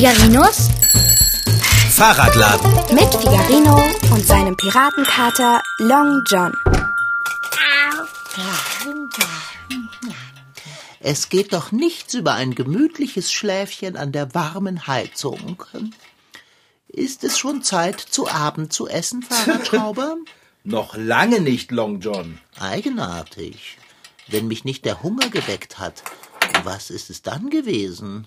Figarinos Fahrradladen. mit Figarino und seinem Piratenkater Long John. Es geht doch nichts über ein gemütliches Schläfchen an der warmen Heizung. Ist es schon Zeit, zu Abend zu essen, Fahrradschrauber? Noch lange nicht, Long John. Eigenartig. Wenn mich nicht der Hunger geweckt hat, was ist es dann gewesen?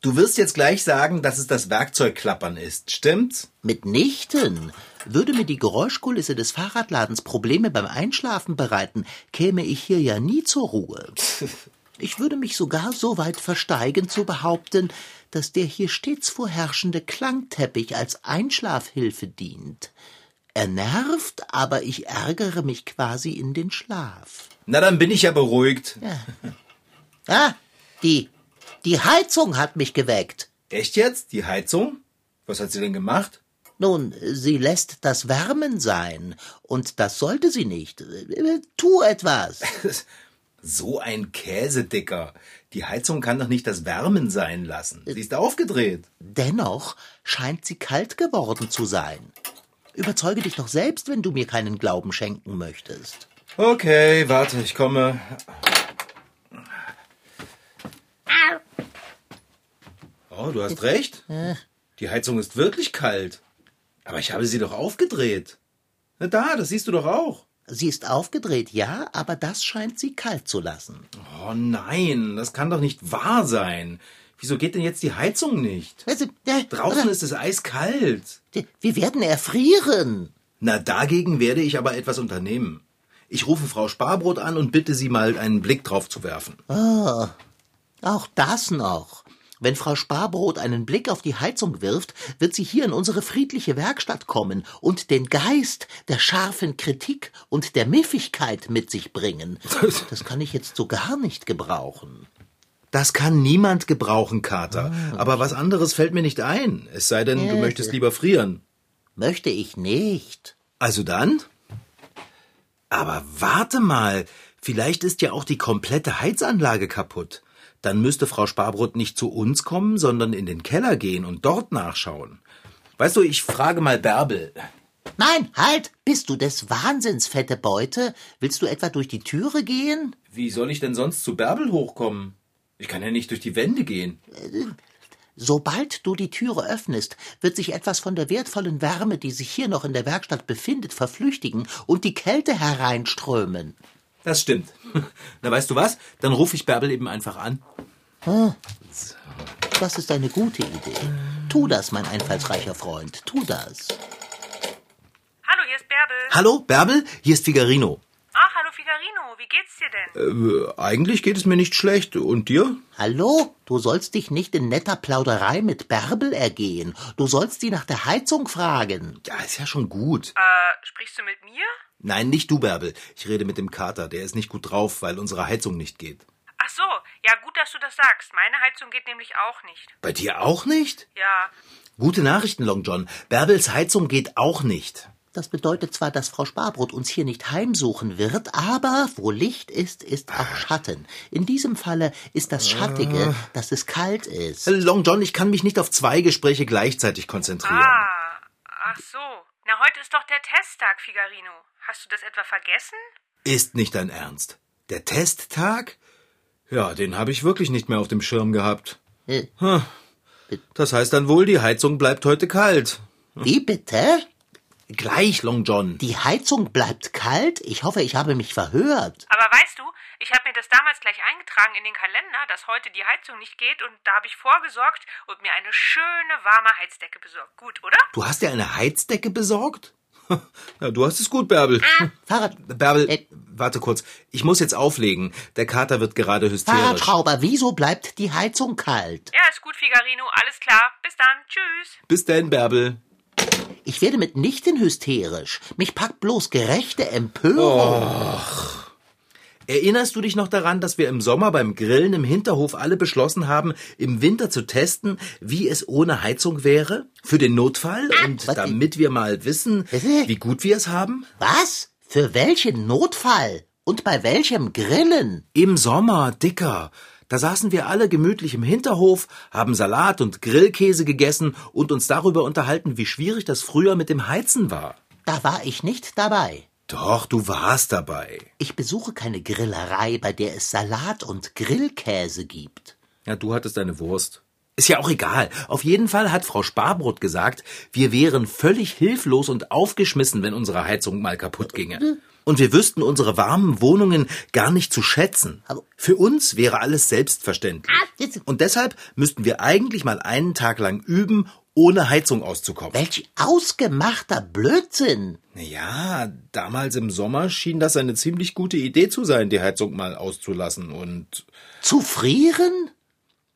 Du wirst jetzt gleich sagen, dass es das Werkzeugklappern ist, stimmt's? Mitnichten. Würde mir die Geräuschkulisse des Fahrradladens Probleme beim Einschlafen bereiten, käme ich hier ja nie zur Ruhe. Ich würde mich sogar so weit versteigen zu behaupten, dass der hier stets vorherrschende Klangteppich als Einschlafhilfe dient. Er nervt, aber ich ärgere mich quasi in den Schlaf. Na, dann bin ich ja beruhigt. Ah, die, die Heizung hat mich geweckt. Echt jetzt? Die Heizung? Was hat sie denn gemacht? Nun, sie lässt das Wärmen sein, und das sollte sie nicht. Äh, Tu etwas. So ein Käsedicker. Die Heizung kann doch nicht das Wärmen sein lassen. Sie ist aufgedreht. Dennoch scheint sie kalt geworden zu sein. Überzeuge dich doch selbst, wenn du mir keinen Glauben schenken möchtest. Okay, warte, ich komme. Oh, du hast recht. Die Heizung ist wirklich kalt. Aber ich habe sie doch aufgedreht. Na da, das siehst du doch auch. Sie ist aufgedreht, ja, aber das scheint sie kalt zu lassen. Oh nein, das kann doch nicht wahr sein. Wieso geht denn jetzt die Heizung nicht? Also, äh, Draußen ist es eiskalt. Wir werden erfrieren. Na, dagegen werde ich aber etwas unternehmen. Ich rufe Frau Sparbrot an und bitte sie mal einen Blick drauf zu werfen. Auch das noch. Wenn Frau Sparbrot einen Blick auf die Heizung wirft, wird sie hier in unsere friedliche Werkstatt kommen und den Geist der scharfen Kritik und der Miffigkeit mit sich bringen. Das kann ich jetzt so gar nicht gebrauchen. Das kann niemand gebrauchen, Kater. Aber was anderes fällt mir nicht ein. Es sei denn, du Ja, möchtest lieber frieren. Möchte ich nicht. Also dann? Aber warte mal. Vielleicht ist ja auch die komplette Heizanlage kaputt. Dann müsste Frau Sparbrot nicht zu uns kommen, sondern in den Keller gehen und dort nachschauen. Weißt du, ich frage mal Bärbel. Nein, halt! Bist du des Wahnsinns, fette Beute? Willst du etwa durch die Türe gehen? Wie soll ich denn sonst zu Bärbel hochkommen? Ich kann ja nicht durch die Wände gehen. Sobald du die Türe öffnest, wird sich etwas von der wertvollen Wärme, die sich hier noch in der Werkstatt befindet, verflüchtigen und die Kälte hereinströmen. Das stimmt. Na, weißt du was? Dann rufe ich Bärbel eben einfach an. Das ist eine gute Idee. Tu das, mein einfallsreicher Freund. Tu das. Hallo, hier ist Bärbel. Hallo, Bärbel? Hier ist Figarino. Ach, hallo Figarino, wie geht's dir denn? Äh, eigentlich geht es mir nicht schlecht. Und dir? Hallo? Du sollst dich nicht in netter Plauderei mit Bärbel ergehen. Du sollst sie nach der Heizung fragen. Ja, ist ja schon gut. Äh, sprichst du mit mir? Nein, nicht du, Bärbel. Ich rede mit dem Kater. Der ist nicht gut drauf, weil unsere Heizung nicht geht. Ach so, ja gut, dass du das sagst. Meine Heizung geht nämlich auch nicht. Bei dir auch nicht? Ja, Gute Nachrichten, Long John. Bärbels Heizung geht auch nicht. Das bedeutet zwar, dass Frau Sparbrot uns hier nicht heimsuchen wird, aber wo Licht ist, ist auch Schatten. In diesem Falle ist das Schattige, dass es kalt ist. Long John, ich kann mich nicht auf zwei Gespräche gleichzeitig konzentrieren. ah, ach so. Na, heute ist doch der Testtag, Figarino. Hast du das etwa vergessen? Ist nicht dein Ernst. Der Testtag? Ja, den habe ich wirklich nicht mehr auf dem Schirm gehabt. Äh, Das heißt dann wohl, die Heizung bleibt heute kalt. Wie bitte? Gleich, Long John. Die Heizung bleibt kalt? Ich hoffe, ich habe mich verhört. Aber weißt du, ich habe mir das damals gleich eingetragen in den Kalender, dass heute die Heizung nicht geht und da habe ich vorgesorgt und mir eine schöne warme Heizdecke besorgt. Gut, oder? Du hast dir eine Heizdecke besorgt? Ja, du hast es gut, Bärbel. Fahrrad, Bärbel, Äh. warte kurz. Ich muss jetzt auflegen. Der Kater wird gerade hysterisch. Fahrradschrauber, wieso bleibt die Heizung kalt? Ja, ist gut, Figarino. Alles klar. Bis dann. Tschüss. Bis denn, Bärbel. Ich werde mitnichten hysterisch. Mich packt bloß gerechte Empörung. Erinnerst du dich noch daran, dass wir im Sommer beim Grillen im Hinterhof alle beschlossen haben, im Winter zu testen, wie es ohne Heizung wäre? Für den Notfall? Und damit wir mal wissen, wie gut wir es haben? Was? Für welchen Notfall? Und bei welchem Grillen? Im Sommer, Dicker. Da saßen wir alle gemütlich im Hinterhof, haben Salat und Grillkäse gegessen und uns darüber unterhalten, wie schwierig das früher mit dem Heizen war. Da war ich nicht dabei. Doch, du warst dabei. Ich besuche keine Grillerei, bei der es Salat und Grillkäse gibt. Ja, du hattest deine Wurst. Ist ja auch egal. Auf jeden Fall hat Frau Sparbrot gesagt, wir wären völlig hilflos und aufgeschmissen, wenn unsere Heizung mal kaputt ginge. Und wir wüssten unsere warmen Wohnungen gar nicht zu schätzen. Für uns wäre alles selbstverständlich. Und deshalb müssten wir eigentlich mal einen Tag lang üben, ohne Heizung auszukommen. Welch ausgemachter Blödsinn. Ja, damals im Sommer schien das eine ziemlich gute Idee zu sein, die Heizung mal auszulassen und Zu frieren?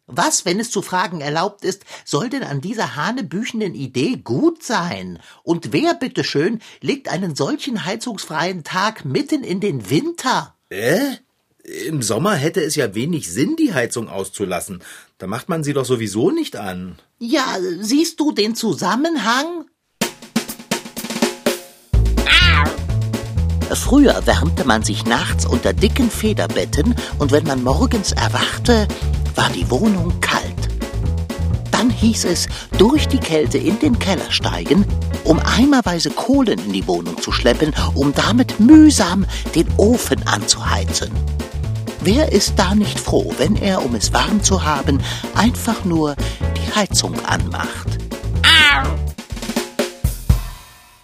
Was, wenn es zu fragen erlaubt ist, soll denn an dieser hanebüchenden Idee gut sein? Und wer, bitteschön, legt einen solchen heizungsfreien Tag mitten in den Winter? Äh? Im Sommer hätte es ja wenig Sinn, die Heizung auszulassen. Da macht man sie doch sowieso nicht an. Ja, siehst du den Zusammenhang? Früher wärmte man sich nachts unter dicken Federbetten und wenn man morgens erwachte, war die Wohnung kalt. Dann hieß es, durch die Kälte in den Keller steigen, um eimerweise Kohlen in die Wohnung zu schleppen, um damit mühsam den Ofen anzuheizen. Wer ist da nicht froh, wenn er, um es warm zu haben, einfach nur die Heizung anmacht?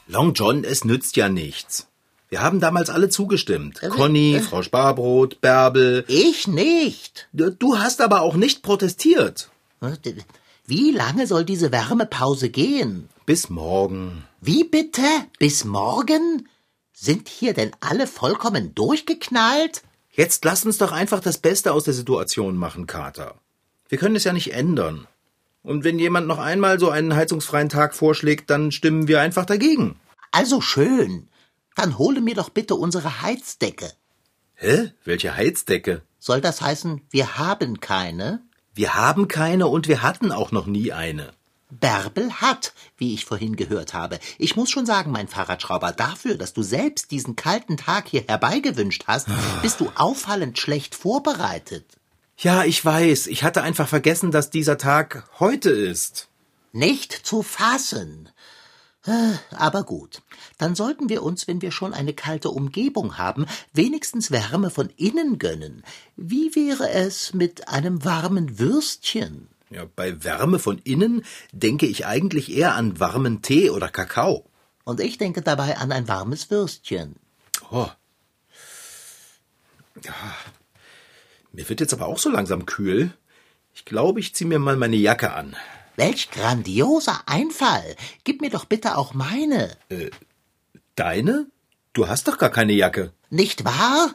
Long John, es nützt ja nichts. Wir haben damals alle zugestimmt. Conny, Frau Sparbrot, Bärbel. Ich nicht. Du hast aber auch nicht protestiert. Wie lange soll diese Wärmepause gehen? Bis morgen. Wie bitte? Bis morgen? Sind hier denn alle vollkommen durchgeknallt? Jetzt lass uns doch einfach das Beste aus der Situation machen, Kater. Wir können es ja nicht ändern. Und wenn jemand noch einmal so einen heizungsfreien Tag vorschlägt, dann stimmen wir einfach dagegen. Also schön. Dann hole mir doch bitte unsere Heizdecke. Hä? Welche Heizdecke? Soll das heißen, wir haben keine? Wir haben keine und wir hatten auch noch nie eine. Bärbel hat, wie ich vorhin gehört habe. Ich muss schon sagen, mein Fahrradschrauber, dafür, dass du selbst diesen kalten Tag hier herbeigewünscht hast, bist du auffallend schlecht vorbereitet. Ja, ich weiß. Ich hatte einfach vergessen, dass dieser Tag heute ist. Nicht zu fassen. Äh, Aber gut, dann sollten wir uns, wenn wir schon eine kalte Umgebung haben, wenigstens Wärme von innen gönnen. Wie wäre es mit einem warmen Würstchen? Ja, bei Wärme von innen denke ich eigentlich eher an warmen Tee oder Kakao. Und ich denke dabei an ein warmes Würstchen. Oh. Ja. Mir wird jetzt aber auch so langsam kühl. Ich glaube, ich ziehe mir mal meine Jacke an. Welch grandioser Einfall! Gib mir doch bitte auch meine. Deine? Du hast doch gar keine Jacke. Nicht wahr?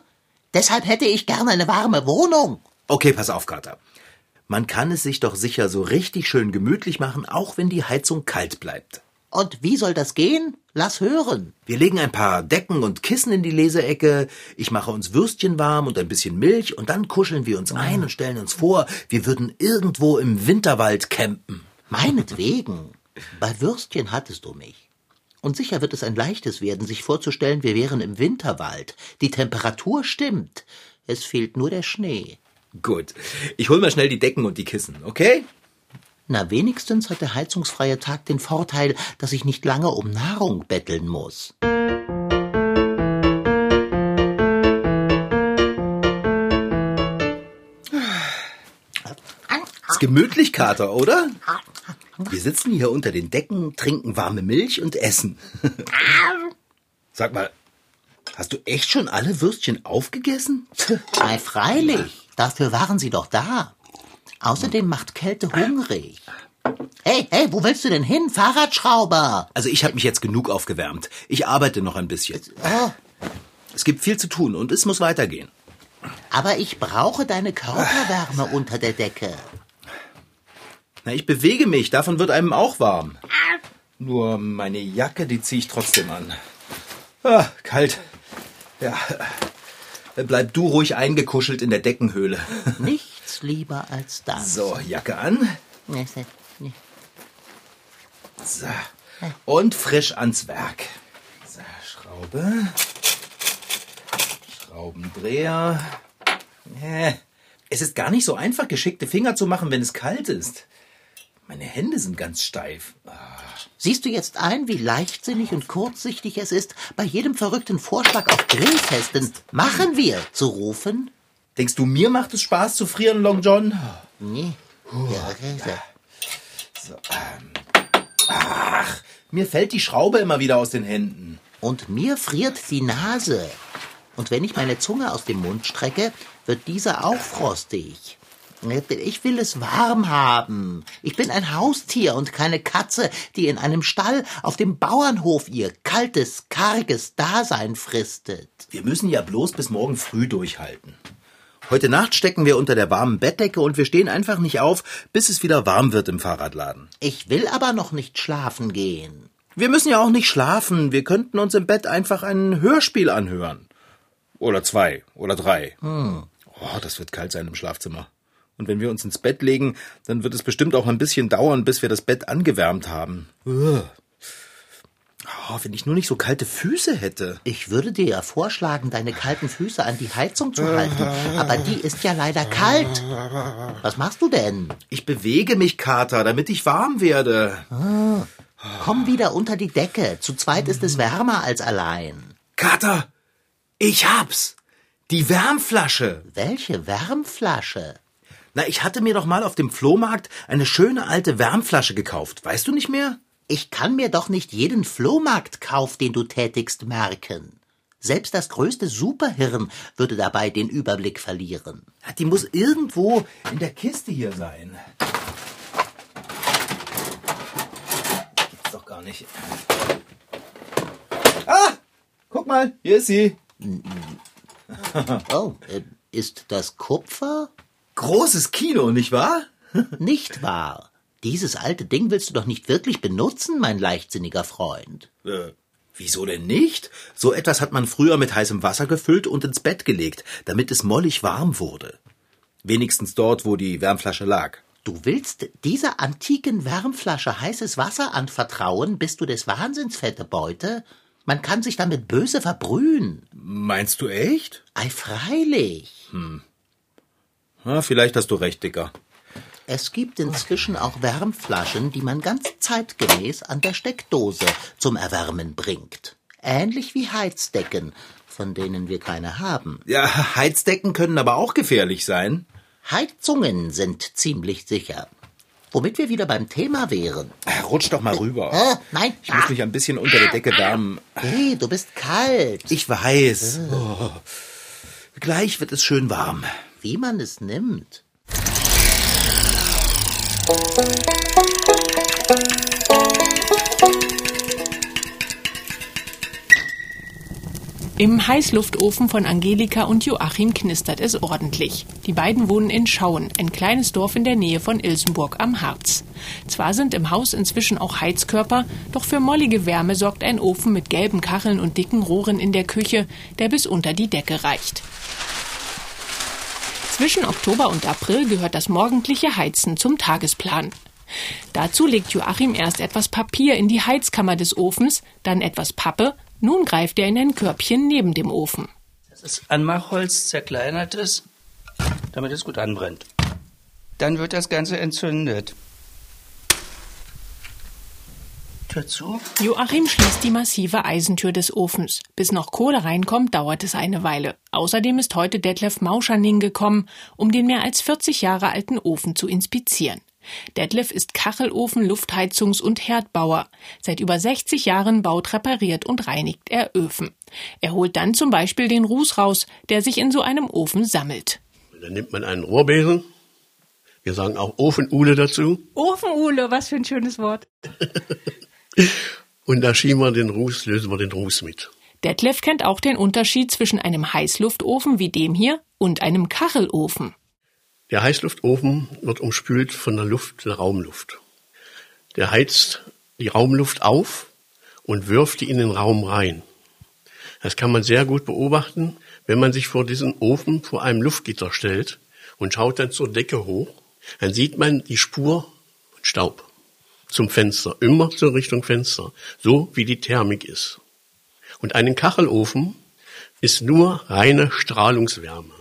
Deshalb hätte ich gern eine warme Wohnung. Okay, pass auf, Kater. Man kann es sich doch sicher so richtig schön gemütlich machen, auch wenn die Heizung kalt bleibt. Und wie soll das gehen? Lass hören. Wir legen ein paar Decken und Kissen in die Leseecke, ich mache uns Würstchen warm und ein bisschen Milch und dann kuscheln wir uns ein und stellen uns vor, wir würden irgendwo im Winterwald campen. Meinetwegen. Bei Würstchen hattest du mich. Und sicher wird es ein leichtes werden, sich vorzustellen, wir wären im Winterwald. Die Temperatur stimmt. Es fehlt nur der Schnee. Gut, ich hol mal schnell die Decken und die Kissen, okay? Na, wenigstens hat der heizungsfreie Tag den Vorteil, dass ich nicht lange um Nahrung betteln muss. Ist gemütlich, Kater, oder? Wir sitzen hier unter den Decken, trinken warme Milch und essen. Sag mal, hast du echt schon alle Würstchen aufgegessen? Ei, freilich. Dafür waren sie doch da. Außerdem macht Kälte hungrig. Hey, hey, wo willst du denn hin, Fahrradschrauber? Also ich habe mich jetzt genug aufgewärmt. Ich arbeite noch ein bisschen. Oh, Es gibt viel zu tun und es muss weitergehen. aber ich brauche deine Körperwärme unter der Decke. Na, ich bewege mich, davon wird einem auch warm. Nur meine Jacke, die ziehe ich trotzdem an. Ah, kalt. Ja. Bleib du ruhig eingekuschelt in der Deckenhöhle. Nichts lieber als das. So, Jacke an. So. Und frisch ans Werk. So, Schraube. Schraubendreher. Es ist gar nicht so einfach, geschickte Finger zu machen, wenn es kalt ist. Meine Hände sind ganz steif. Ah. Siehst du jetzt ein, wie leichtsinnig und kurzsichtig es ist, bei jedem verrückten Vorschlag auf Grillfesten machen wir zu rufen? Denkst du, mir macht es Spaß zu frieren, Long John? Nee. Ja, So, ähm. Ach, mir fällt die Schraube immer wieder aus den Händen. Und mir friert die Nase. Und wenn ich meine Zunge aus dem Mund strecke, wird diese auch frostig. Ich will es warm haben. Ich bin ein Haustier und keine Katze, die in einem Stall auf dem Bauernhof ihr kaltes, karges Dasein fristet. Wir müssen ja bloß bis morgen früh durchhalten. Heute Nacht stecken wir unter der warmen Bettdecke und wir stehen einfach nicht auf, bis es wieder warm wird im Fahrradladen. Ich will aber noch nicht schlafen gehen. Wir müssen ja auch nicht schlafen. Wir könnten uns im Bett einfach ein Hörspiel anhören. Oder zwei oder drei. Hm. Oh, das wird kalt sein im Schlafzimmer. Und wenn wir uns ins Bett legen, dann wird es bestimmt auch ein bisschen dauern, bis wir das Bett angewärmt haben. Oh, wenn ich nur nicht so kalte Füße hätte. Ich würde dir ja vorschlagen, deine kalten Füße an die Heizung zu halten, aber die ist ja leider kalt. Was machst du denn? Ich bewege mich, Kater, damit ich warm werde. Komm wieder unter die Decke. Zu zweit ist es wärmer als allein. Kater, ich hab's. Die Wärmflasche. Welche Wärmflasche? Na, ich hatte mir doch mal auf dem Flohmarkt eine schöne alte Wärmflasche gekauft. Weißt du nicht mehr? Ich kann mir doch nicht jeden Flohmarktkauf, den du tätigst, merken. Selbst das größte Superhirn würde dabei den Überblick verlieren. Die muss irgendwo in der Kiste hier sein. Gibt's doch gar nicht. Ah! Guck mal, hier ist sie. Oh, äh, ist das Kupfer? Großes Kino, nicht wahr? Nicht wahr. Dieses alte Ding willst du doch nicht wirklich benutzen, mein leichtsinniger Freund. Äh, wieso denn nicht? So etwas hat man früher mit heißem Wasser gefüllt und ins Bett gelegt, damit es mollig warm wurde. Wenigstens dort, wo die Wärmflasche lag. Du willst dieser antiken Wärmflasche heißes Wasser anvertrauen, bist du des Wahnsinns, fette Beute? Man kann sich damit böse verbrühen. Meinst du echt? Ei, freilich. Ja, vielleicht hast du recht, Dicker. Es gibt inzwischen auch Wärmflaschen, die man ganz zeitgemäß an der Steckdose zum Erwärmen bringt. Ähnlich wie Heizdecken, von denen wir keine haben. Ja, Heizdecken können aber auch gefährlich sein. Heizungen sind ziemlich sicher. Womit wir wieder beim Thema wären. Äh, Rutsch doch mal rüber. Äh, nein. Ich muss mich ein bisschen unter der Decke wärmen. Hey, du bist kalt. Ich weiß. Oh. Gleich wird es schön warm. Wie man es nimmt. Im Heißluftofen von Angelika und Joachim knistert es ordentlich. Die beiden wohnen in Schauen, ein kleines Dorf in der Nähe von Ilsenburg am Harz. Zwar sind im Haus inzwischen auch Heizkörper, doch für mollige Wärme sorgt ein Ofen mit gelben Kacheln und dicken Rohren in der Küche, der bis unter die Decke reicht. Zwischen Oktober und April gehört das morgendliche Heizen zum Tagesplan. Dazu legt Joachim erst etwas Papier in die Heizkammer des Ofens, dann etwas Pappe, nun greift er in ein Körbchen neben dem Ofen. Das ist Anmachholz, zerkleinertes, damit es gut anbrennt. Dann wird das Ganze entzündet. Tür zu. Joachim schließt die massive Eisentür des Ofens. Bis noch Kohle reinkommt, dauert es eine Weile. Außerdem ist heute Detlef Mauscherning gekommen, um den mehr als 40 Jahre alten Ofen zu inspizieren. Detlef ist Kachelofen, Luftheizungs- und Herdbauer. Seit über 60 Jahren baut, repariert und reinigt er Öfen. Er holt dann zum Beispiel den Ruß raus, der sich in so einem Ofen sammelt. Dann nimmt man einen Rohrbesen. Wir sagen auch Ofenule dazu. Ofenule, was für ein schönes Wort. Und da schieben wir den Ruß, lösen wir den Ruß mit. Detlef kennt auch den Unterschied zwischen einem Heißluftofen wie dem hier und einem Kachelofen. Der Heißluftofen wird umspült von der Luft, der Raumluft. Der heizt die Raumluft auf und wirft die in den Raum rein. Das kann man sehr gut beobachten, wenn man sich vor diesen Ofen vor einem Luftgitter stellt und schaut dann zur Decke hoch. Dann sieht man die Spur von Staub zum Fenster, immer zur Richtung Fenster, so wie die Thermik ist. Und einen Kachelofen ist nur reine Strahlungswärme.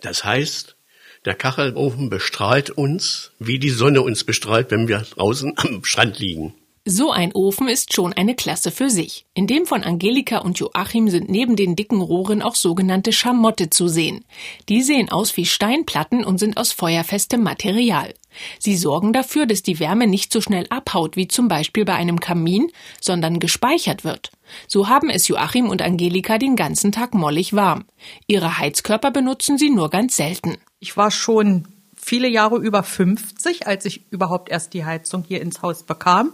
Das heißt, Der Kachelofen bestrahlt uns, wie die Sonne uns bestrahlt, wenn wir draußen am Strand liegen. So ein Ofen ist schon eine Klasse für sich. In dem von Angelika und Joachim sind neben den dicken Rohren auch sogenannte Schamotte zu sehen. Die sehen aus wie Steinplatten und sind aus feuerfestem Material. Sie sorgen dafür, dass die Wärme nicht so schnell abhaut wie zum Beispiel bei einem Kamin, sondern gespeichert wird. So haben es Joachim und Angelika den ganzen Tag mollig warm. Ihre Heizkörper benutzen sie nur ganz selten. Ich war schon viele Jahre über 50, als ich überhaupt erst die Heizung hier ins Haus bekam.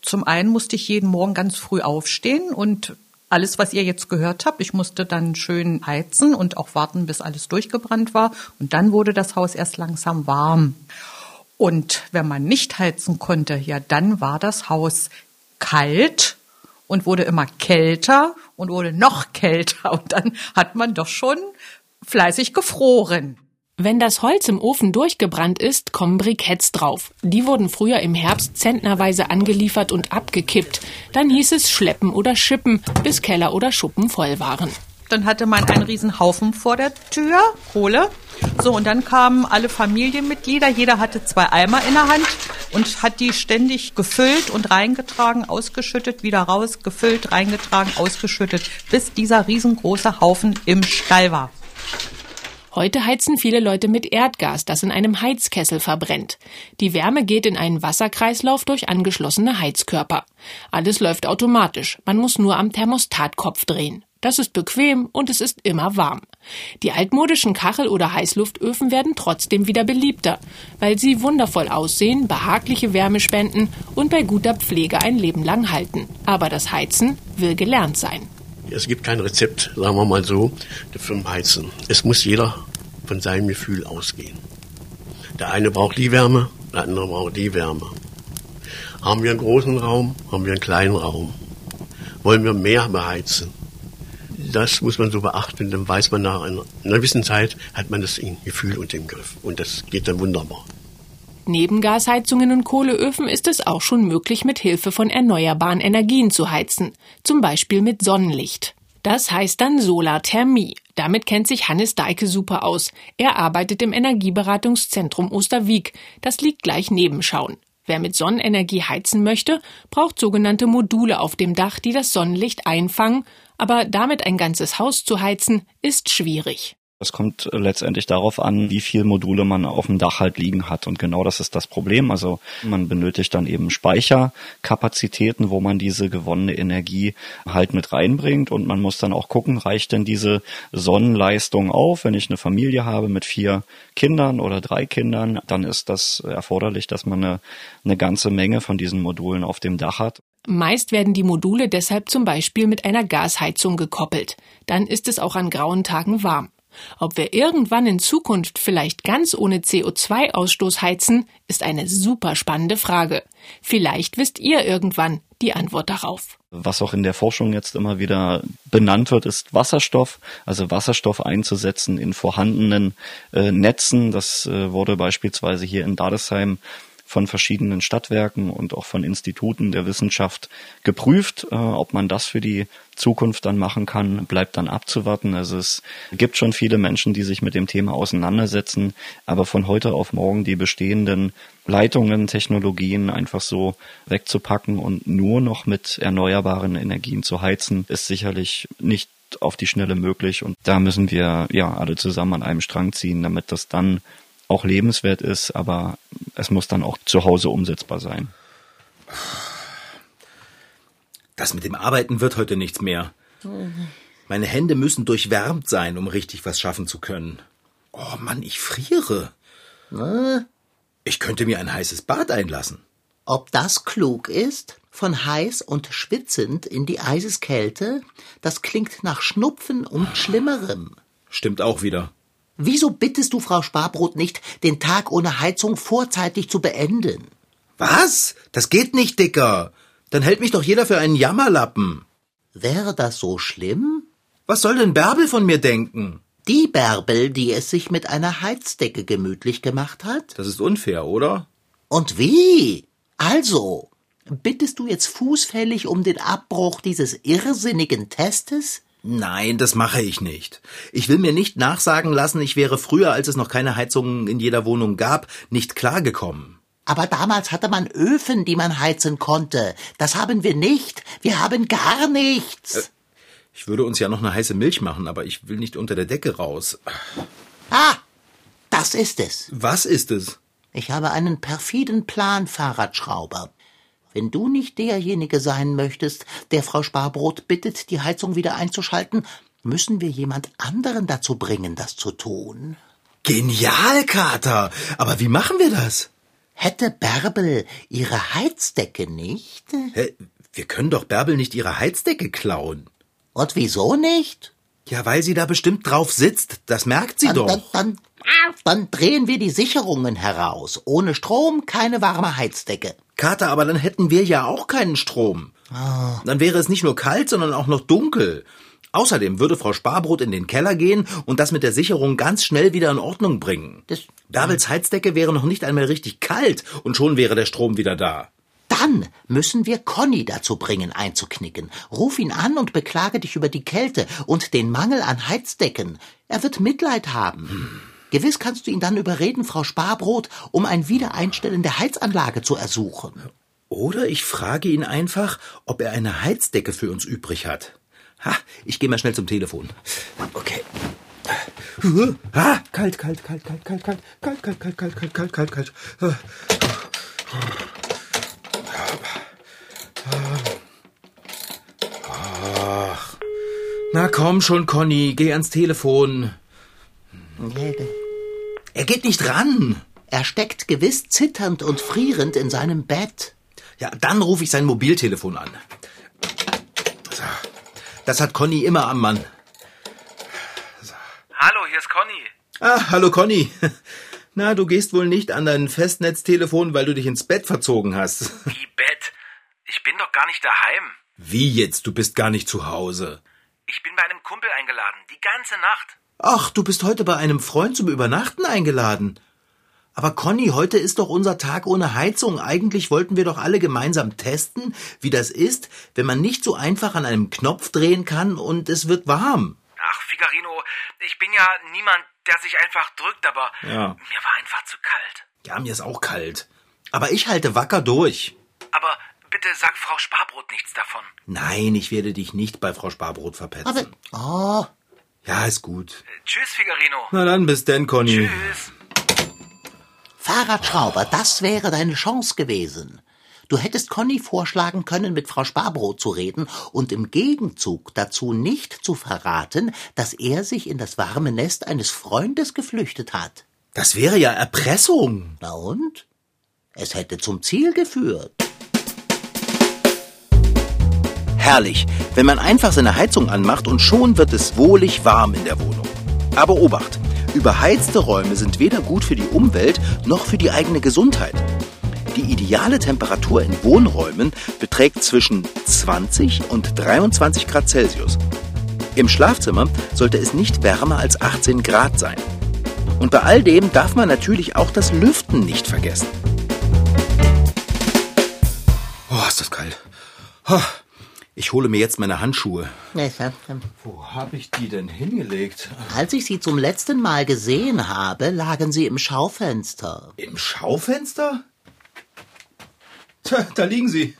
Zum einen musste ich jeden Morgen ganz früh aufstehen und alles, was ihr jetzt gehört habt, ich musste dann schön heizen und auch warten, bis alles durchgebrannt war. Und dann wurde das Haus erst langsam warm. Und wenn man nicht heizen konnte, ja, dann war das Haus kalt und wurde immer kälter und wurde noch kälter. Und dann hat man doch schon fleißig gefroren. Wenn das Holz im Ofen durchgebrannt ist, kommen Briketts drauf. Die wurden früher im Herbst zentnerweise angeliefert und abgekippt. Dann hieß es schleppen oder schippen, bis Keller oder Schuppen voll waren. Dann hatte man einen riesen Haufen vor der Tür, Kohle. So, und dann kamen alle Familienmitglieder, jeder hatte zwei Eimer in der Hand und hat die ständig gefüllt und reingetragen, ausgeschüttet, wieder raus, gefüllt, reingetragen, ausgeschüttet, bis dieser riesengroße Haufen im Stall war. Heute heizen viele Leute mit Erdgas, das in einem Heizkessel verbrennt. Die Wärme geht in einen Wasserkreislauf durch angeschlossene Heizkörper. Alles läuft automatisch, man muss nur am Thermostatkopf drehen. Das ist bequem und es ist immer warm. Die altmodischen Kachel- oder Heißluftöfen werden trotzdem wieder beliebter, weil sie wundervoll aussehen, behagliche Wärme spenden und bei guter Pflege ein Leben lang halten. Aber das Heizen will gelernt sein. Es gibt kein Rezept, sagen wir mal so, für ein Heizen. Es muss jeder von seinem Gefühl ausgehen. Der eine braucht die Wärme, der andere braucht die Wärme. Haben wir einen großen Raum, haben wir einen kleinen Raum. Wollen wir mehr beheizen? Das muss man so beachten, dann weiß man nach einer, gewissen Zeit, hat man das Gefühl und im Griff. Und das geht dann wunderbar. Neben Gasheizungen und Kohleöfen ist es auch schon möglich, mit Hilfe von erneuerbaren Energien zu heizen, zum Beispiel mit Sonnenlicht. Das heißt dann Solarthermie. Damit kennt sich Hannes Deike super aus. Er arbeitet im Energieberatungszentrum Osterwieck. Das liegt gleich neben Schauen. Wer mit Sonnenenergie heizen möchte, braucht sogenannte Module auf dem Dach, die das Sonnenlicht einfangen, aber damit ein ganzes Haus zu heizen, ist schwierig. Es kommt letztendlich darauf an, wie viel Module man auf dem Dach halt liegen hat. Und genau das ist das Problem. Also man benötigt dann eben Speicherkapazitäten, wo man diese gewonnene Energie halt mit reinbringt. Und man muss dann auch gucken, reicht denn diese Sonnenleistung auf? Wenn ich eine Familie habe mit vier Kindern oder drei Kindern, dann ist das erforderlich, dass man eine, eine ganze Menge von diesen Modulen auf dem Dach hat. Meist werden die Module deshalb zum Beispiel mit einer Gasheizung gekoppelt. Dann ist es auch an grauen Tagen warm. Ob wir irgendwann in Zukunft vielleicht ganz ohne CO2-Ausstoß heizen, ist eine super spannende Frage. Vielleicht wisst ihr irgendwann die Antwort darauf. Was auch in der Forschung jetzt immer wieder benannt wird, ist Wasserstoff. Also Wasserstoff einzusetzen in vorhandenen äh, Netzen. Das äh, wurde beispielsweise hier in Dadesheim von verschiedenen Stadtwerken und auch von Instituten der Wissenschaft geprüft. Äh, ob man das für die Zukunft dann machen kann, bleibt dann abzuwarten. Also es gibt schon viele Menschen, die sich mit dem Thema auseinandersetzen, aber von heute auf morgen die bestehenden Leitungen, Technologien einfach so wegzupacken und nur noch mit erneuerbaren Energien zu heizen, ist sicherlich nicht auf die Schnelle möglich und da müssen wir ja alle zusammen an einem Strang ziehen, damit das dann auch lebenswert ist, aber es muss dann auch zu Hause umsetzbar sein. Das mit dem Arbeiten wird heute nichts mehr. Meine Hände müssen durchwärmt sein, um richtig was schaffen zu können. Oh Mann, ich friere. Ich könnte mir ein heißes Bad einlassen. Ob das klug ist? Von heiß und schwitzend in die Eiseskälte? Das klingt nach Schnupfen und Schlimmerem. Stimmt auch wieder. Wieso bittest du Frau Sparbrot nicht, den Tag ohne Heizung vorzeitig zu beenden? Was? Das geht nicht, Dicker. Dann hält mich doch jeder für einen Jammerlappen. Wäre das so schlimm? Was soll denn Bärbel von mir denken? Die Bärbel, die es sich mit einer Heizdecke gemütlich gemacht hat? Das ist unfair, oder? Und wie? Also, bittest du jetzt fußfällig um den Abbruch dieses irrsinnigen Testes? Nein, das mache ich nicht. Ich will mir nicht nachsagen lassen, ich wäre früher, als es noch keine Heizungen in jeder Wohnung gab, nicht klargekommen. Aber damals hatte man Öfen, die man heizen konnte. Das haben wir nicht. Wir haben gar nichts. Ich würde uns ja noch eine heiße Milch machen, aber ich will nicht unter der Decke raus. Ah, das ist es. Was ist es? Ich habe einen perfiden Plan, Fahrradschrauber. Wenn du nicht derjenige sein möchtest, der Frau Sparbrot bittet, die Heizung wieder einzuschalten, müssen wir jemand anderen dazu bringen, das zu tun. Genial, Kater. Aber wie machen wir das? Hätte Bärbel ihre Heizdecke nicht? Hä? Wir können doch Bärbel nicht ihre Heizdecke klauen. Und wieso nicht? Ja, weil sie da bestimmt drauf sitzt. Das merkt sie Dann, doch. dann, dann, dann drehen wir die Sicherungen heraus. Ohne Strom keine warme Heizdecke. Kater, aber dann hätten wir ja auch keinen Strom. Dann wäre es nicht nur kalt, sondern auch noch dunkel. Außerdem würde Frau Sparbrot in den Keller gehen und das mit der Sicherung ganz schnell wieder in Ordnung bringen. Das- Bärbels Heizdecke wäre noch nicht einmal richtig kalt und schon wäre der Strom wieder da. Dann müssen wir Conny dazu bringen, einzuknicken. Ruf ihn an und beklage dich über die Kälte und den Mangel an Heizdecken. Er wird Mitleid haben. Gewiss kannst du ihn dann überreden, Frau Sparbrot, um ein Wiedereinstellen der Heizanlage zu ersuchen. Oder ich frage ihn einfach, ob er eine Heizdecke für uns übrig hat. Ha, ich gehe mal schnell zum Telefon. Okay. Ah, kalt, kalt, kalt, kalt, kalt, kalt, kalt, kalt, kalt, kalt, kalt, kalt, kalt, kalt. Ach. Na komm schon, Conny, geh ans Telefon. Er geht nicht ran. Er steckt gewiss zitternd und frierend in seinem Bett. Ja, dann rufe ich sein Mobiltelefon an. So. Das hat Conny immer am Mann. Hallo, hier ist Conny. Ah, hallo Conny. Na, du gehst wohl nicht an dein Festnetztelefon, weil du dich ins Bett verzogen hast. Wie Bett? Ich bin doch gar nicht daheim. Wie jetzt? Du bist gar nicht zu Hause. Ich bin bei einem Kumpel eingeladen, die ganze Nacht. Ach, du bist heute bei einem Freund zum Übernachten eingeladen. Aber Conny, heute ist doch unser Tag ohne Heizung. Eigentlich wollten wir doch alle gemeinsam testen, wie das ist, wenn man nicht so einfach an einem Knopf drehen kann und es wird warm. Ach, Figarino, ich bin ja niemand, der sich einfach drückt, aber Ja. mir war einfach zu kalt. Ja, mir ist auch kalt. Aber ich halte wacker durch. Aber bitte sag Frau Sparbrot nichts davon. Nein, ich werde dich nicht bei Frau Sparbrot verpetzen. Aber, oh, Ja, ist gut. Tschüss, Figarino. Na dann, bis denn, Conny. Tschüss. Fahrradschrauber, das wäre deine Chance gewesen. Du hättest Conny vorschlagen können, mit Frau Sparbrot zu reden und im Gegenzug dazu nicht zu verraten, dass er sich in das warme Nest eines Freundes geflüchtet hat. Das wäre ja Erpressung. Na und? Es hätte zum Ziel geführt. Herrlich, wenn man einfach seine Heizung anmacht und schon wird es wohlig warm in der Wohnung. Aber Obacht, überheizte Räume sind weder gut für die Umwelt noch für die eigene Gesundheit. Die ideale Temperatur in Wohnräumen beträgt zwischen 20 und 23 Grad Celsius. Im Schlafzimmer sollte es nicht wärmer als 18 Grad sein. Und bei all dem darf man natürlich auch das Lüften nicht vergessen. Oh, ist das kalt. Oh, ich hole mir jetzt meine Handschuhe. Wo habe ich die denn hingelegt? Als ich sie zum letzten Mal gesehen habe, lagen sie im Schaufenster. Im Schaufenster? Tja, da liegen sie.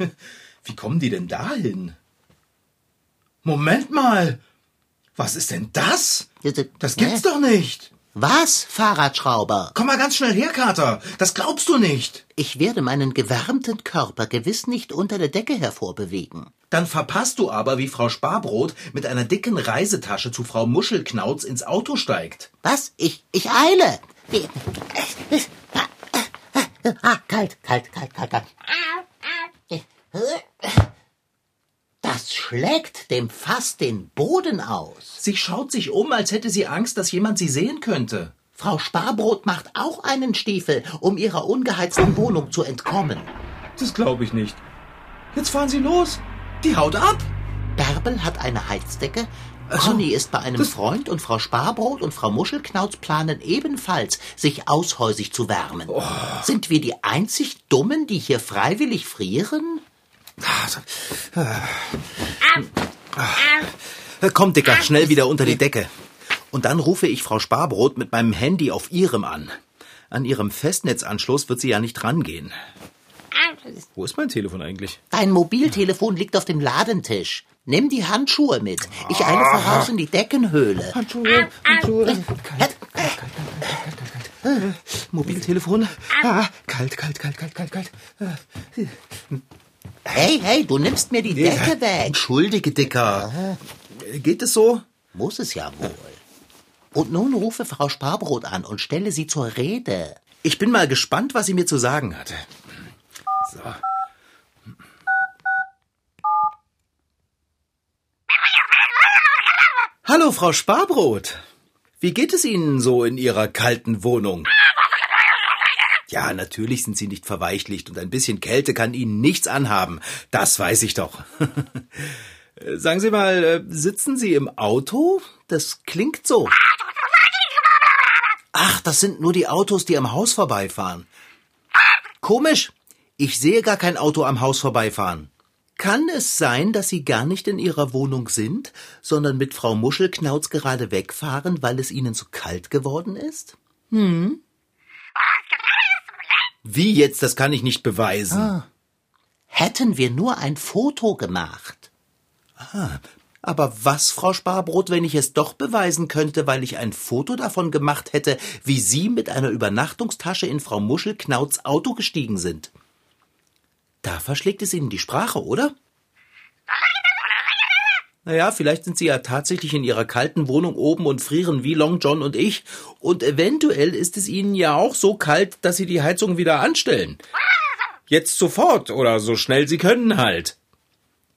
Wie kommen die denn dahin? Moment mal. Was ist denn das? Das gibt's doch nicht. Was, Fahrradschrauber? Komm mal ganz schnell her, Kater. Das glaubst du nicht. Ich werde meinen gewärmten Körper gewiss nicht unter der Decke hervorbewegen. Dann verpasst du aber, wie Frau Sparbrot mit einer dicken Reisetasche zu Frau Muschelknauz ins Auto steigt. Was? Ich, ich eile. Ah, kalt, kalt, kalt, kalt, kalt. Das schlägt dem Fass den Boden aus. Sie schaut sich um, als hätte sie Angst, dass jemand sie sehen könnte. Frau Sparbrot macht auch einen Stiefel, um ihrer ungeheizten Wohnung zu entkommen. Das glaube ich nicht. Jetzt fahren sie los. Die haut ab. Bärbel hat eine Heizdecke, Also, Conny ist bei einem das- Freund und Frau Sparbrot und Frau Muschelknauz planen ebenfalls, sich aushäusig zu wärmen. Oh. Sind wir die einzig Dummen, die hier freiwillig frieren? Komm, Dicker, schnell wieder unter die Decke. Und dann rufe ich Frau Sparbrot mit meinem Handy auf ihrem an. An ihrem Festnetzanschluss wird sie ja nicht rangehen. Wo ist mein Telefon eigentlich? Dein Mobiltelefon liegt auf dem Ladentisch. Nimm die Handschuhe mit. Ich eile voraus in die Deckenhöhle. Handschuhe, Handschuhe. Kalt, kalt, kalt, Mobiltelefon. Ah, kalt, kalt, kalt, kalt, kalt, kalt. Hey, hey, du nimmst mir die Decke weg. Entschuldige, Dicker. Geht es so? Muss es ja wohl. Und nun rufe Frau Sparbrot an und stelle sie zur Rede. Ich bin mal gespannt, was sie mir zu sagen hat. So. Hallo, Frau Sparbrot. Wie geht es Ihnen so in Ihrer kalten Wohnung? Ja, natürlich sind Sie nicht verweichlicht und ein bisschen Kälte kann Ihnen nichts anhaben. Das weiß ich doch. Sagen Sie mal, äh, sitzen Sie im Auto? Das klingt so. Ach, das sind nur die Autos, die am Haus vorbeifahren. Komisch. Ich sehe gar kein Auto am Haus vorbeifahren. Kann es sein, dass Sie gar nicht in Ihrer Wohnung sind, sondern mit Frau Muschelknauz gerade wegfahren, weil es Ihnen zu kalt geworden ist? Hm. Wie jetzt? Das kann ich nicht beweisen. Ah. Hätten wir nur ein Foto gemacht. Ah, aber was, Frau Sparbrot, wenn ich es doch beweisen könnte, weil ich ein Foto davon gemacht hätte, wie Sie mit einer Übernachtungstasche in Frau Muschelknauz Auto gestiegen sind? Da verschlägt es Ihnen die Sprache, oder? Naja, vielleicht sind Sie ja tatsächlich in Ihrer kalten Wohnung oben und frieren wie Long John und ich. Und eventuell ist es Ihnen ja auch so kalt, dass Sie die Heizung wieder anstellen. Jetzt sofort oder so schnell Sie können halt.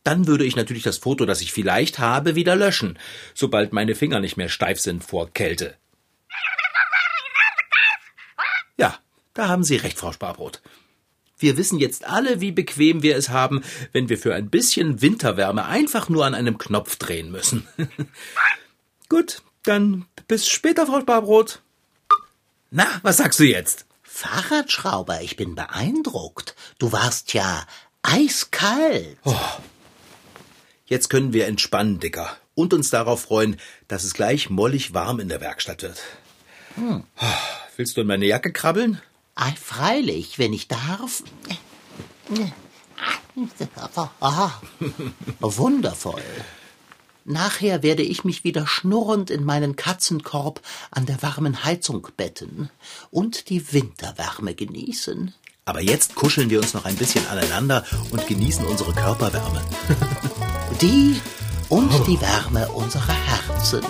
Dann würde ich natürlich das Foto, das ich vielleicht habe, wieder löschen, sobald meine Finger nicht mehr steif sind vor Kälte. Ja, da haben Sie recht, Frau Sparbrot. Wir wissen jetzt alle, wie bequem wir es haben, wenn wir für ein bisschen Winterwärme einfach nur an einem Knopf drehen müssen. Gut, dann bis später, Frau Sparbrot. Na, was sagst du jetzt? Fahrradschrauber, ich bin beeindruckt. Du warst ja eiskalt. Oh. Jetzt können wir entspannen, Dicker, und uns darauf freuen, dass es gleich mollig warm in der Werkstatt wird. Hm. Willst du in meine Jacke krabbeln? Ei, freilich, wenn ich darf. Ah, wundervoll. Nachher werde ich mich wieder schnurrend in meinen Katzenkorb an der warmen Heizung betten und die Winterwärme genießen. Aber jetzt kuscheln wir uns noch ein bisschen aneinander und genießen unsere Körperwärme. die und die Wärme unserer Herzen.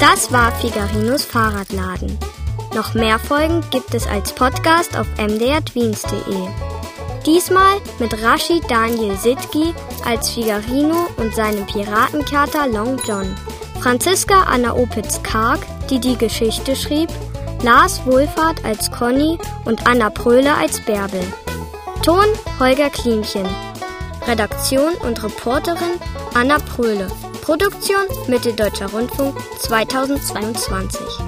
Das war Figarinos Fahrradladen. Noch mehr Folgen gibt es als Podcast auf mdrtweens.de. Diesmal mit Rashid Daniel Sitki als Figarino und seinem Piratenkater Long John. Franziska Anna Opitz-Karg, die die Geschichte schrieb, Lars Wohlfahrt als Conny und Anna Pröhle als Bärbel. Ton Holger Klinchen. Redaktion und Reporterin Anna Pröhle. Produktion Mitteldeutscher Rundfunk 2022.